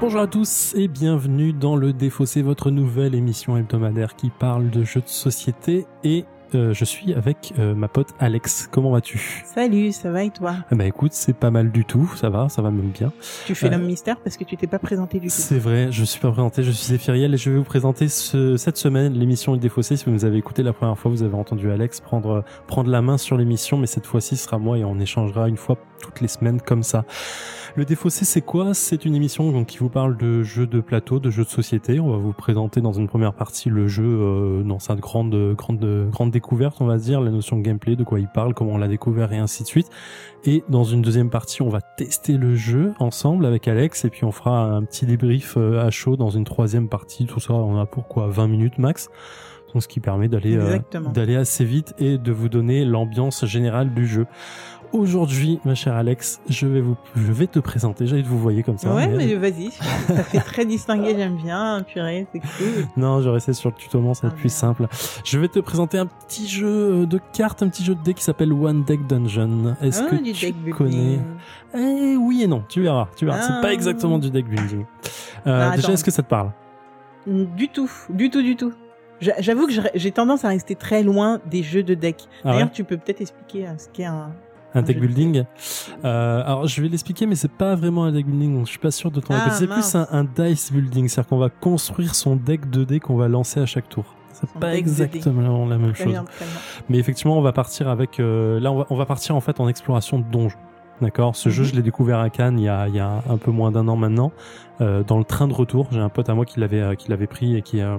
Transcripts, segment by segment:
Bonjour à tous et bienvenue dans le Défaussé, votre nouvelle émission hebdomadaire qui parle de jeux de société et euh, je suis avec euh, ma pote Alex. Comment vas-tu? Salut, ça va et toi? Ah Bah écoute, c'est pas mal du tout, ça va, ça va même bien. Tu fais Euh, l'homme mystère parce que tu t'es pas présenté du tout. C'est vrai, je suis pas présenté, je suis Ephiriel et je vais vous présenter ce, cette semaine l'émission Le Défaussé. Si vous nous avez écouté la première fois, vous avez entendu Alex prendre, prendre la main sur l'émission, mais cette fois-ci ce sera moi et on échangera une fois toutes les semaines comme ça. Le Défaussé, c'est quoi? C'est une émission donc, qui vous parle de jeux de plateau, de jeux de société. On va vous présenter dans une première partie le jeu euh, dans sa grande, grande, grande découverte, on va dire, la notion de gameplay, de quoi il parle, comment on l'a découvert et ainsi de suite. Et dans une deuxième partie, on va tester le jeu ensemble avec Alex et puis on fera un petit débrief euh, à chaud dans une troisième partie. Tout ça, on a pour quoi 20 minutes max. Donc, ce qui permet d'aller euh, d'aller assez vite et de vous donner l'ambiance générale du jeu. Aujourd'hui, ma chère Alex, je vais vous, je vais te présenter. J'allais te vous voyez comme ça. ouais, mais- mais vas-y, ça fait très distingué, j'aime bien, purée, c'est cool. Non, je restais sur le tutoiement, ça va Ah, plus simple. Je vais te présenter un petit jeu de cartes, un petit jeu de dés qui s'appelle One Deck Dungeon. Est-ce Ah, que du tu deck connais? Eh oui et non, tu verras, tu verras. C'est Ah. pas exactement du deck building. Euh, Ah, déjà, est-ce que ça te parle? Du tout, du tout, du tout. J'a- J'avoue que j'ai tendance à rester très loin des jeux de deck. Ah D'ailleurs, ouais tu peux peut-être expliquer euh, ce qu'est un... Un deck building euh, Alors, je vais l'expliquer, mais c'est pas vraiment un deck building, donc je suis pas sûr de ton Ah. C'est plus un, un dice building, c'est-à-dire qu'on va construire son deck de dés qu'on va lancer à chaque tour. C'est pas exactement la même chose. bien. Mais effectivement, on va partir avec. euh, là, on va, on va partir en fait en exploration de donjons. D'accord. Ce jeu, je l'ai découvert à Cannes il y a, il y a un peu moins d'un an maintenant, euh, dans le train de retour. J'ai un pote à moi qui l'avait, euh, qui l'avait pris et qui, euh,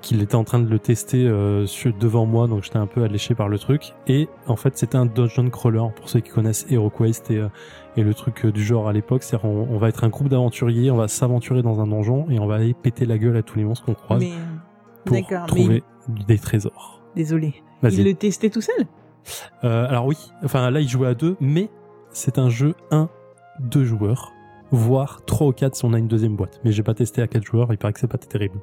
qui était en train de le tester euh, sur, devant moi, donc j'étais un peu alléché par le truc. Et en fait, c'était un dungeon crawler pour ceux qui connaissent HeroQuest et, euh, et le truc du genre à l'époque. C'est-à-dire, on, on va être un groupe d'aventuriers, on va s'aventurer dans un donjon et on va aller péter la gueule à tous les monstres qu'on croise Mais... pour mais trouver des trésors. désolé. Vas-y. Il le testait tout seul? Euh, alors oui, enfin là il jouait à deux, mais c'est un jeu 1, 2 joueurs, voire 3 ou 4 si on a une deuxième boîte. Mais j'ai pas testé à 4 joueurs, il paraît que c'est pas terrible.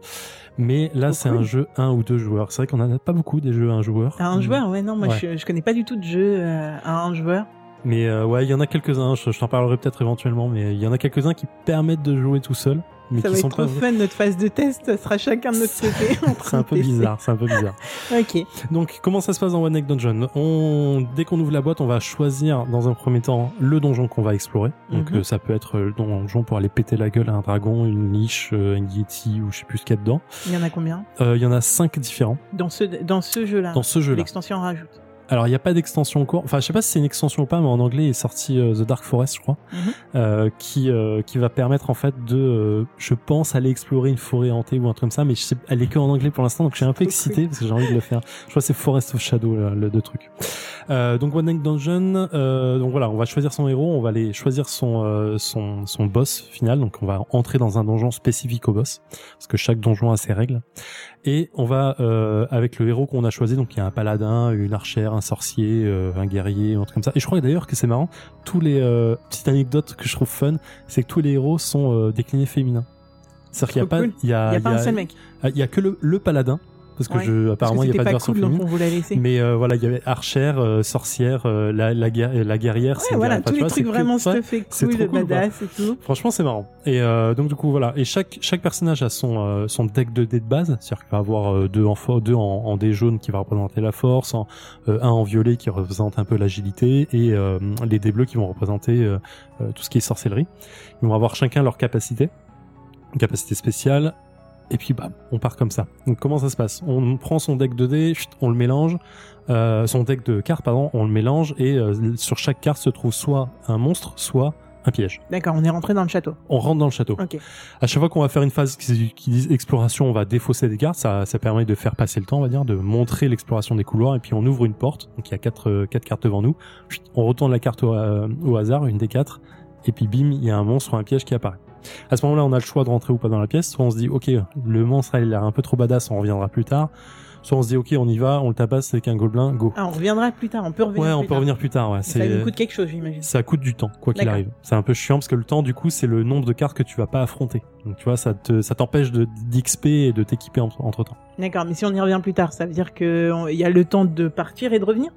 Mais là Oh, c'est un jeu 1 ou 2 joueurs. C'est vrai qu'on en a pas beaucoup des jeux 1 joueur. À un joueur, ouais, non, moi Ouais. je, je connais pas du tout de jeu euh, à un joueur. Mais euh, ouais, il y en a quelques-uns, je, je t'en parlerai peut-être éventuellement, mais il y en a quelques-uns qui permettent de jouer tout seul, mais Ça qui va sont être pas... trop fun, notre phase de test, ça sera chacun de notre côté. C'est un peu tester. bizarre, c'est un peu bizarre. Ok. Donc, comment ça se passe dans One Neck Dungeon? On, Dès qu'on ouvre la boîte, on va choisir dans un premier temps le donjon qu'on va explorer. Donc, Mhm. euh, ça peut être le donjon pour aller péter la gueule à un dragon, une niche, euh, un yeti ou je sais plus ce qu'il y a dedans. Il y en a combien? Euh, Il y en a cinq différents Dans ce, dans ce jeu-là. dans ce jeu-là. L'extension en rajoute. Alors, il n'y a pas d'extension encore. Enfin, je sais pas si c'est une extension ou pas, mais en anglais est sorti euh, The Dark Forest, je crois, Mhm. euh, qui euh, qui va permettre en fait de, euh, je pense, aller explorer une forêt hantée ou un truc comme ça. Mais je sais, elle est que en anglais pour l'instant, donc je suis un peu excité parce que j'ai envie de le faire. Je crois que c'est Forest of Shadow le, le deux trucs. Euh, donc One Night Dungeon. Euh, donc voilà, on va choisir son héros, on va aller choisir son euh, son son boss final. Donc on va entrer dans un donjon spécifique au boss parce que chaque donjon a ses règles. Et on va euh, avec le héros qu'on a choisi. Donc il y a un paladin, une archère, un sorcier, euh, un guerrier, un truc comme ça. Et je crois d'ailleurs que c'est marrant. Tous les euh, petites anecdotes que je trouve fun, c'est que tous les héros sont euh, déclinés féminins. C'est-à-dire qu'il y a cool. il y a, y a pas un seul mec. il y a que le, le paladin parce que Ouais. je apparemment il y a pas de version cool, donc féminine. on vous l'a laissé. Mais euh, voilà, il y avait archère, euh, sorcière, euh, la, la, guerre- la guerrière. Ouais, c'est voilà, tous les vois, trucs vraiment stuffés, cool, cool, badass et tout. Franchement, c'est marrant. Et euh, donc du coup voilà, et chaque chaque personnage a son euh, son deck de dés de base, c'est-à-dire qu'il va avoir euh, deux en deux en, en dés jaunes qui va représenter la force, en, euh, un en violet qui représente un peu l'agilité et euh, les dés bleus qui vont représenter euh, euh, tout ce qui est sorcellerie. Ils vont avoir chacun leur capacité, une capacité spéciale. Et puis bam, on part comme ça. Donc comment ça se passe? On prend son deck de dés, on le mélange, euh, son deck de cartes pardon, on le mélange et euh, sur chaque carte se trouve soit un monstre, soit un piège. D'accord, on est rentré dans le château. On rentre dans le château. Ok. À chaque fois qu'on va faire une phase qui, qui dit exploration, on va défausser des cartes. Ça, ça permet de faire passer le temps, on va dire, de montrer l'exploration des couloirs. Et puis on ouvre une porte. Donc il y a quatre, euh, quatre cartes devant nous. On retourne la carte au, euh, au hasard, une des quatre. Et puis bim, il y a un monstre ou un piège qui apparaît. À ce moment-là, on a le choix de rentrer ou pas dans la pièce. Soit on se dit, ok, le monstre il a l'air un peu trop badass, on reviendra plus tard. Soit on se dit, ok, on y va, on le tabasse avec un gobelin, go. Ah, on reviendra plus tard, on peut revenir ouais, on plus peut tard. revenir plus tard. Ouais, Ça nous coûte quelque chose, j'imagine. ça coûte du temps, quoi qu'il D'accord. arrive. C'est un peu chiant parce que le temps, du coup, c'est le nombre de cartes que tu vas pas affronter. Donc, tu vois, ça te, ça t'empêche de, d'XP et de t'équiper entre, temps. D'accord, mais si on y revient plus tard, ça veut dire que il y a le temps de partir et de revenir?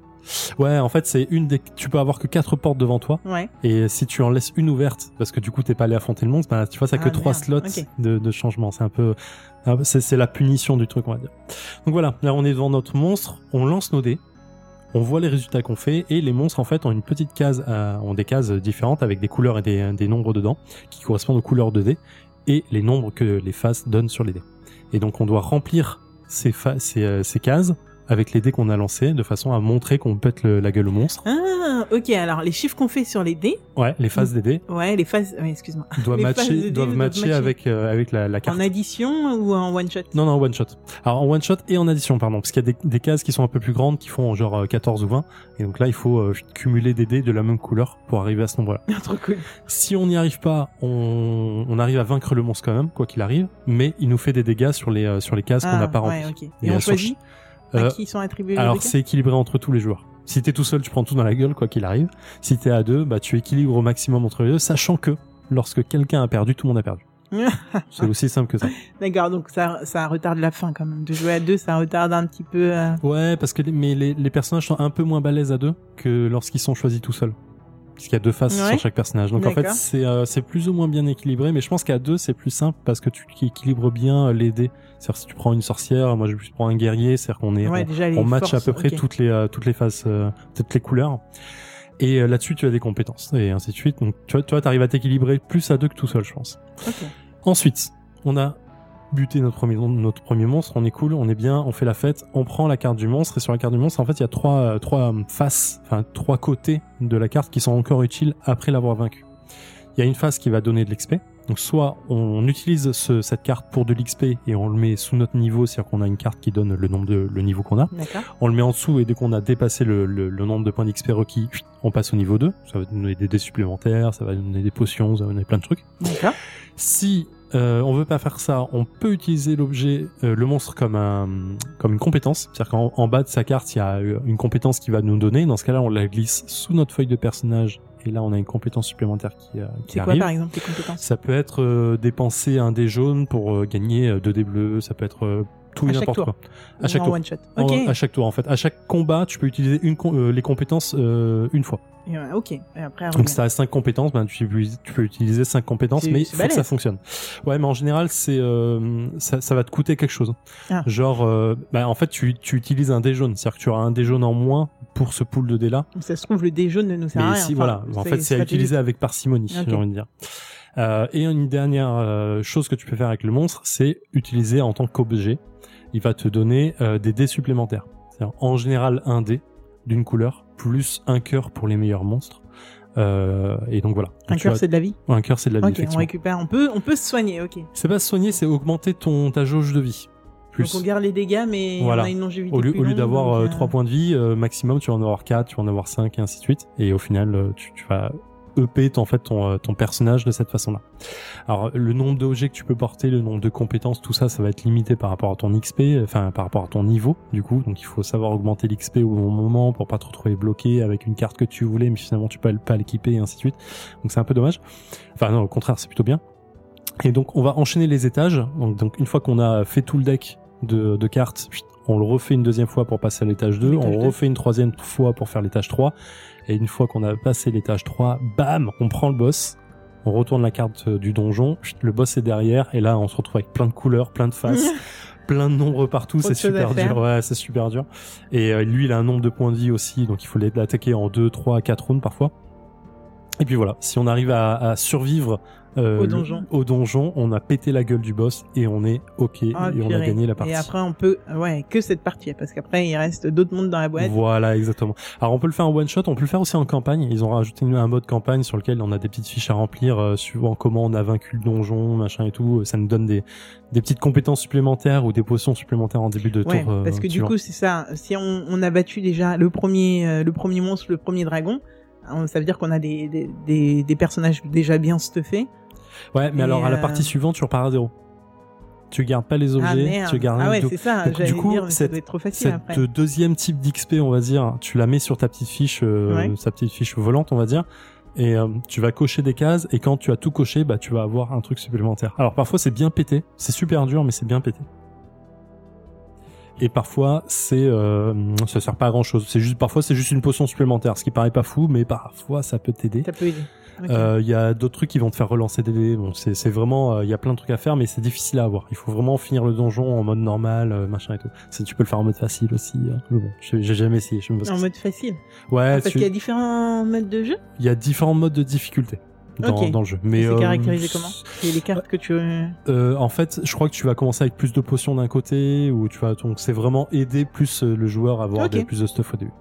Ouais, en fait, c'est une des. Tu peux avoir que quatre portes devant toi, Ouais. et si tu en laisses une ouverte, parce que du coup t'es pas allé affronter le monstre, bah tu vois, ça Ah, que trois slots de, de changement. C'est un peu, c'est la punition du truc, on va dire. Donc voilà, là on est devant notre monstre, on lance nos dés, on voit les résultats qu'on fait, et les monstres en fait ont une petite case, à- ont des cases différentes avec des couleurs et des, des nombres dedans qui correspondent aux couleurs de dés et les nombres que les faces donnent sur les dés. Et donc on doit remplir ces, ces, euh, ces cases avec les dés qu'on a lancés de façon à montrer qu'on pète le- la gueule au monstre. Ah, ok. Alors, les chiffres qu'on fait sur les dés, Ouais, les faces des dés ouais, les phases, ouais, excuse-moi. doivent phases matcher, doivent matcher matcher. avec euh, avec la, la carte. En addition ou en one shot? Non, non, one shot. Alors en one shot et en addition, pardon, parce qu'il y a des, des cases qui sont un peu plus grandes, qui font genre euh, 14 ou 20, et donc là il faut euh, cumuler des dés de la même couleur pour arriver à ce nombre-là. Trop cool. Si on n'y arrive pas, on, on arrive à vaincre le monstre quand même, quoi qu'il arrive, mais il nous fait des dégâts sur les euh, sur les cases qu'on Ah, n'a pas remplies. ouais, ok. Et Et on choisit? Euh, à qui sont attribués les Alors c'est équilibré entre tous les joueurs. Si t'es tout seul, tu prends tout dans la gueule, quoi qu'il arrive. Si t'es à deux, bah tu équilibres au maximum entre les deux, sachant que lorsque quelqu'un a perdu, tout le monde a perdu. C'est aussi simple que ça. D'accord, donc ça, ça retarde la fin quand même. De jouer à deux, ça retarde un petit peu. euh, Ouais, parce que les- mais les, les personnages sont un peu moins balèzes à deux que lorsqu'ils sont choisis tout seuls. Parce qu'il y a deux faces Ouais. sur chaque personnage. Donc en fait, c'est euh, c'est plus ou moins bien équilibré, mais je pense qu'à deux, c'est plus simple parce que tu équilibres bien euh, les dés. C'est-à-dire si tu prends une sorcière, moi je prends un guerrier, c'est-à-dire qu'on est, Ouais, on, on match à peu près toutes les euh, toutes les phases, euh, toutes les couleurs. Et euh, là-dessus, tu as des compétences et ainsi de suite. Donc tu vois, toi, t'arrives à t'équilibrer plus à deux que tout seul, je pense. Ok. Ensuite, on a buté notre premier, notre premier monstre, on est cool, on est bien, on fait la fête, on prend la carte du monstre, et sur la carte du monstre, en fait, il y a trois, euh, trois euh, faces, enfin, trois côtés de la carte qui sont encore utiles après l'avoir vaincu. Il y a une face qui va donner de l'XP. Donc, soit on utilise ce- cette carte pour de l'XP et on le met sous notre niveau, c'est-à-dire qu'on a une carte qui donne le nombre de, le niveau qu'on a. On le met en dessous et dès qu'on a dépassé le, le- le nombre de points d'XP requis, on passe au niveau 2. Ça va donner des dés supplémentaires, ça va donner des potions, ça va donner plein de trucs. D'accord. Si euh, on veut pas faire ça, on peut utiliser l'objet, euh, le monstre comme un comme une compétence. C'est-à-dire qu'en en bas de sa carte, il y a euh, une compétence qui va nous donner. Dans ce cas-là, on la glisse sous notre feuille de personnage. Et là, on a une compétence supplémentaire qui, euh, qui C'est quoi par exemple tes compétences? Ça peut être euh, dépenser un dé jaune pour gagner deux dés bleus. Ça peut être euh, tout À et n'importe quoi. À chaque en tour. one shot. En- Ok. à chaque tour, en fait. À chaque combat, tu peux utiliser une euh, les compétences euh, une fois. Et ouais, ok. Et après, Donc si t'as 5 compétences, ben tu, peux- tu peux utiliser 5 compétences, mais il faut que ça fonctionne. Ouais, mais en général, c'est euh, ça, ça va te coûter quelque chose. Ah. Genre, euh, bah, en fait, tu, tu utilises un dé jaune, c'est-à-dire que tu auras un dé jaune en moins pour ce pool de dés là. Ça se trouve le dé jaune ne nous sert à Mais rien. si, Enfin, voilà, en fait, c'est à utiliser avec parcimonie, j'ai envie de dire. Euh, et une dernière euh, chose que tu peux faire avec le monstre, c'est utiliser en tant qu'objet. Il va te donner euh, des dés supplémentaires. C'est-à-dire, en général, un dé d'une couleur plus un cœur pour les meilleurs monstres. Euh, et donc voilà. Un Donc, cœur, c'est de la vie. un cœur, c'est de la vie, Ok, on récupère. On peut, on peut se soigner. Ok. C'est pas se soigner, c'est augmenter ton ta jauge de vie. Plus. Donc on garde les dégâts, mais Voilà. on a une longévité Au lieu, d'avoir euh, euh, 3 points de vie euh, maximum, tu vas en avoir 4, tu vas en avoir 5 et ainsi de suite. Et au final, euh, tu, tu vas EP en fait, ton, euh, ton personnage de cette façon-là. Alors, le nombre d'objets que tu peux porter, le nombre de compétences, tout ça, ça va être limité par rapport à ton XP, enfin par rapport à ton niveau, du coup. Donc, il faut savoir augmenter l'XP au bon moment pour pas te retrouver bloqué avec une carte que tu voulais, mais finalement tu peux pas l'équiper et ainsi de suite. Donc, c'est un peu dommage. Enfin, non, au contraire, c'est plutôt bien. Et donc, on va enchaîner les étages. Donc, donc une fois qu'on a fait tout le deck de, de cartes, on le refait une deuxième fois pour passer à l'étage 2, L'étage on refait une troisième fois pour faire l'étage 3, et une fois qu'on a passé l'étage 3, bam, on prend le boss, on retourne la carte euh, du donjon, le boss est derrière, et là on se retrouve avec plein de couleurs, plein de faces, plein de nombres partout, c'est super dur, ouais, c'est super dur. Et euh, lui, il a un nombre de points de vie aussi, donc il faut l'attaquer en 2, 3, 4 rounds parfois. Et puis voilà, si on arrive à, à survivre euh, Au le- donjon. au donjon, on a pété la gueule du boss et on est ok Ah, et on a gagné la partie. Et après, on peut, ouais, que cette partie, parce qu'après, il reste d'autres mondes dans la boîte. Voilà, exactement. Alors on peut le faire en one shot, on peut le faire aussi en campagne. Ils ont rajouté un mode campagne sur lequel on a des petites fiches à remplir euh, suivant comment on a vaincu le donjon, machin et tout. Ça nous donne des, des petites compétences supplémentaires ou des potions supplémentaires en début de Ouais, tour. euh, parce que du coup, c'est ça. Si on, on a battu déjà le premier, euh, le premier monstre, le premier dragon, on- ça veut dire qu'on a des, des, des, des personnages déjà bien stuffés. Ouais, mais et, alors à la euh, partie suivante, tu repars à zéro. Tu gardes pas les ah objets, tu gardes ah ouais, c'est ça. Donc, du coup, dire, mais ça cette- doit être trop facile Cette après. deuxième type d'XP, on va dire, tu la mets sur ta petite fiche, euh, Ouais. sa petite fiche volante, on va dire, et euh, tu vas cocher des cases. Et quand tu as tout coché, bah tu vas avoir un truc supplémentaire. Alors parfois c'est bien pété, c'est super dur, mais c'est bien pété. Et parfois, c'est euh, ça sert pas à grand chose. C'est juste parfois c'est juste une potion supplémentaire, ce qui paraît pas fou, mais parfois ça peut t'aider. Ça peut aider. Euh, Il y a d'autres trucs qui vont te faire relancer des dés. Bon, c'est c'est vraiment, euh, il y a plein de trucs à faire, mais c'est difficile à avoir. Il faut vraiment finir le donjon en mode normal, euh, machin et tout. Tu peux le faire en mode facile aussi. hein. Mais bon, j'ai jamais essayé. Je ce En mode facile. Ouais, Parce tu- qu'il y a différents modes de jeu? il y a différents modes de difficulté dans, Ok. dans le jeu. Mais c'est euh, caractérisé comment Et les cartes que tu. euh, en fait, je crois que tu vas commencer avec plus de potions d'un côté, ou tu vas donc c'est vraiment aider plus euh, le joueur à avoir des- plus de stuff au début.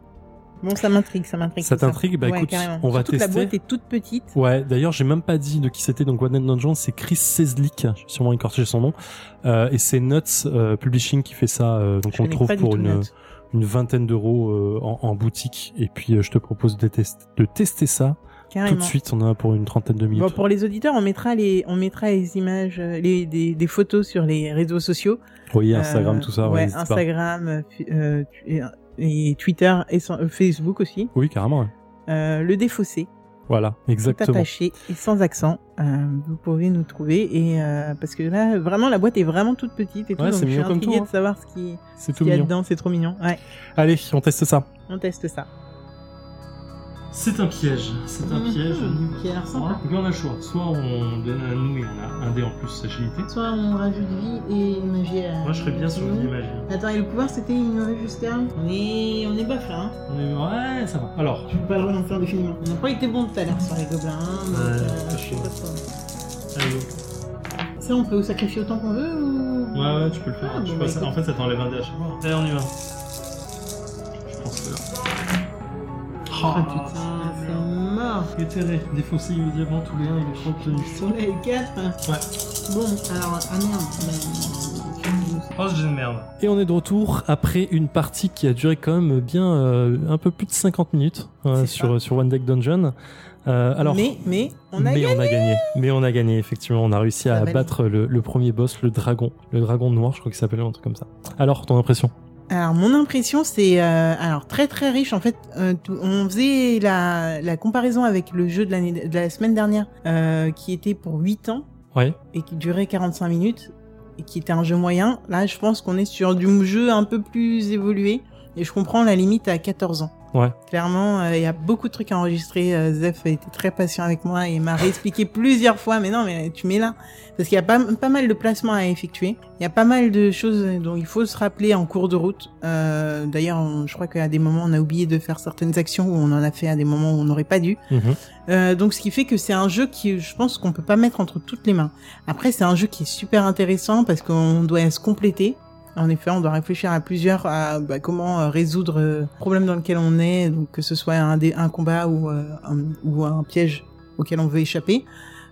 Bon, ça m'intrigue, ça m'intrigue. Ça t'intrigue Bah Ouais, écoute, carrément. on va Surtout que tester. La boîte est toute petite. Ouais, d'ailleurs, j'ai même pas dit de qui c'était. Donc, One Night Dungeon, c'est Chris Seslick, je vais sûrement écorché son nom, euh, et c'est Nuts euh, Publishing qui fait ça. euh, donc, Je on le trouve pour une, Nuts. une vingtaine d'euros euh, en, en boutique. Et puis, euh, je te propose de, test- de tester ça tout Carrément. de suite. On en a pour une trentaine de minutes. Bon, pour les auditeurs, on mettra les, on mettra les images, euh, les, des, des photos sur les réseaux sociaux. Oui, Instagram, Euh, tout ça. Ouais. Instagram, euh, et, Twitter et Facebook aussi. Oui, carrément. ouais. Euh, le défaussé, Voilà, tout exactement. attaché et sans accent. Euh, vous pouvez nous trouver et euh, parce que là, vraiment, la boîte est vraiment toute petite et tout. Ouais, donc je suis intriguée tout, de savoir ce qui- ce tout qu'il y a mignon. dedans. C'est trop mignon. Ouais, Allez, on teste ça. on teste ça. C'est un piège. C'est un Mhm, piège. qui a l'air sympa. Donc là, on a le choix. Soit on donne un nous et on a un dé en plus agilité. Soit on rajoute vie et magie. Moi, je serais bien sur vie et magie. Attends, et le pouvoir c'était une juste terme On est, on est bof là, hein. On est... Ouais, ça va. Alors, Je peux pas le relancer indéfiniment. On n'a pas été bon tout à l'heure sur les gobelins, hein, donc euh, je sais pas trop. allez, Ça, on peut sacrifier autant qu'on veut ou? Ouais, ouais, tu peux le faire. Ah, bon, bah, ça- en fait, ça t'enlève un dé à chaque fois. Allez, on y va. Je pense que là. Ah putain, c'est mort. Éthéré, défausser immédiatement tous les 1 et les 3 obtenus. Sur les 4 Ouais. Bon, alors, ah merde. Oh, j'ai une merde. Et on est de retour après une partie qui a duré quand même bien euh, un peu plus de 50 minutes euh, C'est sur, sur One Deck Dungeon. Euh, alors, mais, mais, on a mais gagné. on a gagné. Mais on a gagné, effectivement. On a réussi à battre le, le premier boss, le dragon. Le dragon noir, je crois qu'il s'appelait un truc comme ça. Alors, ton impression? Alors, mon impression, c'est euh, alors très très riche. En fait, euh, tout- on faisait la, la comparaison avec le jeu de, l'année de la semaine dernière, euh, qui était pour 8 ans Ouais. et qui durait 45 minutes et qui était un jeu moyen. Là, je pense qu'on est sur du jeu un peu plus évolué et je comprends la limite à 14 ans. Ouais. Clairement, euh, il y a beaucoup de trucs à enregistrer. Euh, Zef a été très patient avec moi et m'a réexpliqué plusieurs fois. Mais non, mais tu mets là. Parce qu'il y a pas, pas mal de placements à effectuer. Il y a pas mal de choses dont il faut se rappeler en cours de route. Euh, D'ailleurs, je crois qu'à des moments, on a oublié de faire certaines actions ou on en a fait à des moments où on n'aurait pas dû. Mhm. Euh, donc, ce qui fait que c'est un jeu qui, je pense, qu'on peut pas mettre entre toutes les mains. Après, c'est un jeu qui est super intéressant parce qu'on doit se compléter. En effet, on doit réfléchir à plusieurs, à bah, comment euh, résoudre euh, le problème dans lequel on est, donc que ce soit un, dé- un combat ou, euh, un, ou un piège auquel on veut échapper.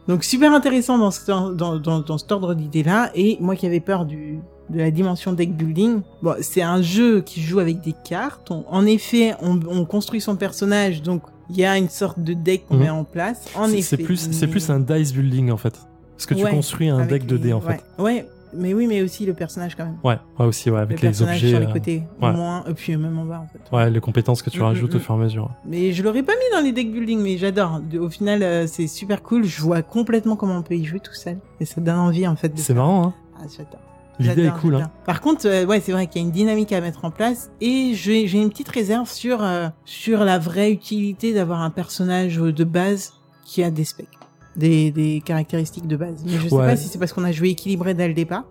Donc super intéressant dans, ce, dans, dans, dans cet ordre d'idées-là. Et moi qui avais peur du, de la dimension deck building, bon, c'est un jeu qui joue avec des cartes. On- en effet, on, on construit son personnage, donc il y a une sorte de deck qu'on Mhm. met en place. En effet, C'est plus, c'est plus un dice building en fait. Parce que tu construis un deck de dés en ouais. fait. Ouais, mais oui, mais aussi le personnage quand même. Ouais, ouais aussi, ouais, Le avec les objets. sur les euh, côtés, ouais. moins, et puis même en bas en fait. Ouais, les compétences que tu Mm, rajoutes mm, au mm. fur et à mesure. Mais je l'aurais pas mis dans les deck building, mais j'adore. Au final, euh, c'est super cool. Je vois complètement comment on peut y jouer tout seul. Et ça donne envie, en fait. C'est marrant, hein Ah, j'adore. L'idée est cool, hein. Par contre, euh, ouais, c'est vrai qu'il y a une dynamique à mettre en place. Et j'ai j'ai une petite réserve sur, euh, sur la vraie utilité d'avoir un personnage de base qui a des specs. Des, des caractéristiques de base. Mais je sais Ouais. pas si c'est parce qu'on a joué équilibré dès le départ.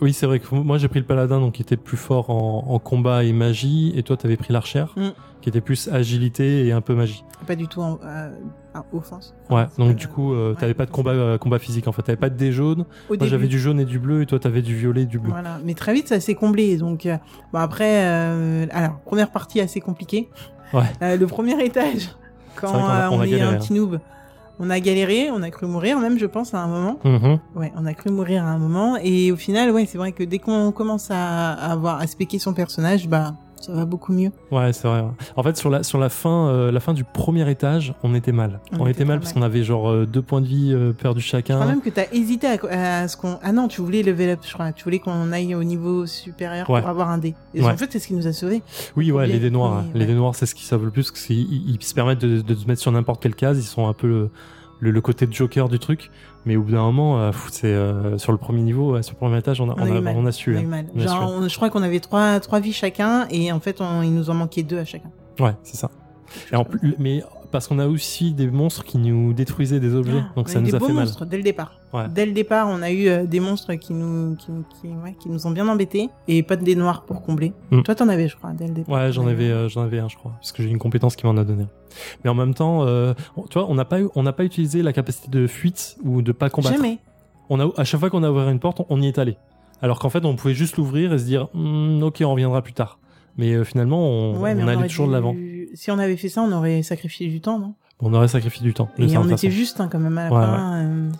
Oui, c'est vrai que moi j'ai pris le paladin donc qui était plus fort en, en combat et magie, et toi t'avais pris l'archère Mm. qui était plus agilité et un peu magie. Pas du tout en, euh, en offense. Ouais, donc pas du coup euh, Ouais, t'avais pas de combat euh, combat physique en fait, t'avais pas de dés jaunes. Au Moi j'avais du jaune et du bleu, et toi t'avais du violet et du bleu. Voilà, mais très vite ça s'est comblé. Donc euh, bon après, alors première partie assez compliquée. Ouais. Le premier étage, quand vrai on on, a est galéré, un hein. petit noob, on a galéré, on a cru mourir même, je pense à un moment. Mhm. Ouais, on a cru mourir à un moment et au final, ouais, c'est vrai que dès qu'on commence à, à avoir à spéquer son personnage, bah ça va beaucoup mieux. Ouais, c'est vrai. En fait, sur la, sur la fin, euh, la fin du premier étage, on était mal. On On, était était mal parce qu'on avait genre euh, deux points de vie euh, perdus Je crois chacun. même que t'as hésité à, à ce qu'on. Ah non, tu voulais level up, je crois. Tu voulais qu'on aille au niveau supérieur Ouais. pour avoir un dé. Et Ouais. en fait, c'est ce qui nous a sauvés. Oui, ouais, Les- dés noirs. oui, hein. Les dés noirs, c'est ce qui savent le plus, parce qu'ils ils- ils se permettent de, de se mettre sur n'importe quelle case. Ils sont un peu le, le, le côté de Joker du truc. Mais au bout d'un moment, euh, c'est euh, sur le premier niveau, euh, sur le premier étage, on a, On on a eu on a su. On a eu hein. mal. Genre, on- je crois qu'on avait trois, trois vies chacun et en fait, on- il nous en manquait deux à chacun. Ouais, c'est ça. Et en plus, mais parce qu'on a aussi des monstres qui nous détruisaient des objets, Ah, donc on ça eu nous des a beaux fait mal. monstres dès le départ. Ouais. Dès le départ, on a eu euh, des monstres qui nous, qui, qui, ouais, qui nous ont bien embêtés et pas de dés noirs pour combler. Mm. Toi, t'en avais, je crois, dès le départ. Ouais, j'en avais, euh, j'en avais un, je crois, parce que j'ai une compétence qui m'en a donné. Mais en même temps, euh, on- tu vois, on n'a pas, eu- on n'a pas utilisé la capacité de fuite ou de pas combattre. Jamais. On a, à chaque fois qu'on a ouvert une porte, on, on y est allé. Alors qu'en fait, on pouvait juste l'ouvrir et se dire, Hmm, ok, on reviendra plus tard. Mais finalement, on, Ouais, mais on on allait toujours de l'avant. Si on avait fait ça, on aurait sacrifié du temps, non? On aurait sacrifié du temps. Et on était façon. juste hein, quand même à la Ouais, fin. euh,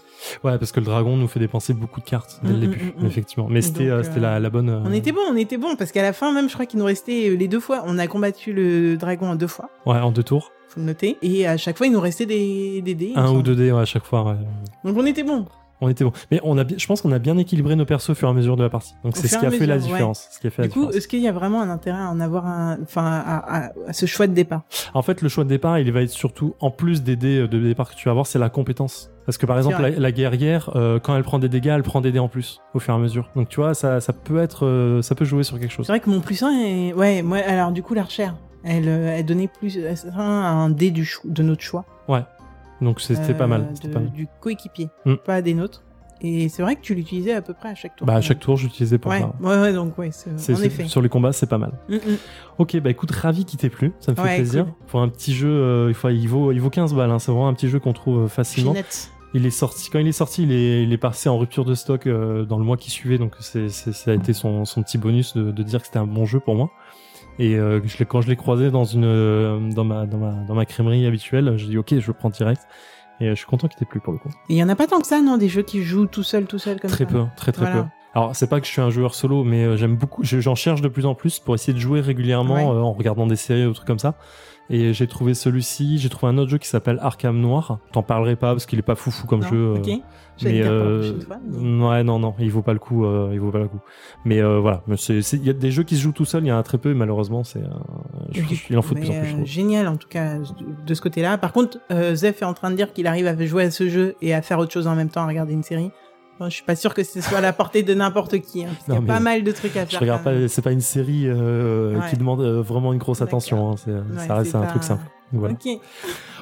Ouais, parce que le dragon nous fait dépenser beaucoup de cartes dès Mm, le mm, début, mm, mm. effectivement. Mais c'était, euh, euh, la, la bonne. euh, On était bon, on était bon parce qu'à la fin même, je crois qu'il nous restait les deux fois. On a combattu le dragon en deux fois, Ouais, en deux tours. faut le noter. Et à chaque fois, il nous restait des, des dés. Un ou deux dés ouais, à chaque fois. Donc on était bon. On était bon. Mais on a, je pense qu'on a bien équilibré nos persos au fur et à mesure de la partie. Donc c'est ce qui a fait la ouais. différence. Ce qui a fait Du coup, est-ce qu'il y a vraiment un intérêt à en avoir un, enfin, à, à- à ce choix de départ? En fait, le choix de départ, il va être surtout, en plus des dés de départ que tu vas avoir, c'est la compétence. Parce que par exemple, la, guerrière, euh, quand elle prend des dégâts, elle prend des dés en plus au fur et à mesure. Donc tu vois, ça, ça peut être, euh, ça peut jouer sur quelque chose. C'est vrai que mon plus 1 est, ouais, moi, alors du coup, l'archère, elle, euh, elle donnait plus un, un dé du de notre choix. Donc c'était Euh, pas mal. de- c'était pas mal. Du coéquipier, Mm. pas des nôtres. Et c'est vrai que tu l'utilisais à peu près à chaque tour. Bah à chaque tour, j'utilisais pour Ouais, ouais, ouais, donc ouais, en effet. Sur les combats, c'est pas mal. Mm, mm. Ok, bah écoute, ravi qu'il t'ait plu. Ça me fait Ouais, plaisir. cool. Pour un petit jeu, euh, il, faut, il, vaut, il vaut 15 balles. hein. C'est vraiment un petit jeu qu'on trouve euh, facilement. Il est sorti quand il est sorti, il est, il est passé en rupture de stock euh, dans le mois qui suivait, donc c'est, c'est- ça a été son, son petit bonus de, de dire que c'était un bon jeu pour moi. Et euh, je quand je l'ai croisé dans une euh, dans ma dans ma dans ma crèmerie habituelle, j'ai dit ok, je le prends direct. Et euh, je suis content qu'il t'ait plu pour le coup. Et il y en a pas tant que ça, non, des jeux qui jouent tout seul, tout seul comme Très ça. peu, très très Voilà. peu. Alors c'est pas que je suis un joueur solo, mais euh, j'aime beaucoup. je- J'en cherche de plus en plus pour essayer de jouer régulièrement Ouais. euh, en regardant des séries ou des trucs comme ça. Et j'ai trouvé celui-ci. J'ai trouvé un autre jeu qui s'appelle Arkham Noir. T'en parlerai pas parce qu'il est pas foufou comme Non, jeu. euh, Ok. Je vais mais euh, fois, mais- ouais non non il vaut pas le coup euh, il vaut pas le coup mais euh, voilà il y a des jeux qui se jouent tout seuls il y en a très peu et malheureusement c'est il en faut de plus en plus génial en tout cas de- ce côté-là. Par contre, Zef est en train de dire qu'il arrive à jouer à ce jeu et à faire autre chose en même temps, à regarder une série. Bon, je suis pas sûr que ce soit à la portée de n'importe qui. Hein, parce qu'il y a pas mal de trucs à je faire. regarde quand même. pas c'est pas une série euh, Ouais. qui demande euh, vraiment une grosse attention hein, Ouais, ça reste un truc simple voilà. Ok.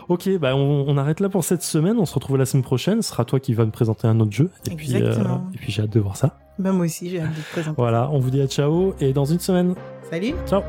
ok bah on, on arrête là pour cette semaine on se retrouve la semaine prochaine ce sera toi qui va me présenter un autre jeu et puis euh, et puis j'ai hâte de voir ça Bah, moi aussi, j'ai hâte de te présenter. voilà on vous dit à ciao et dans une semaine Salut. ciao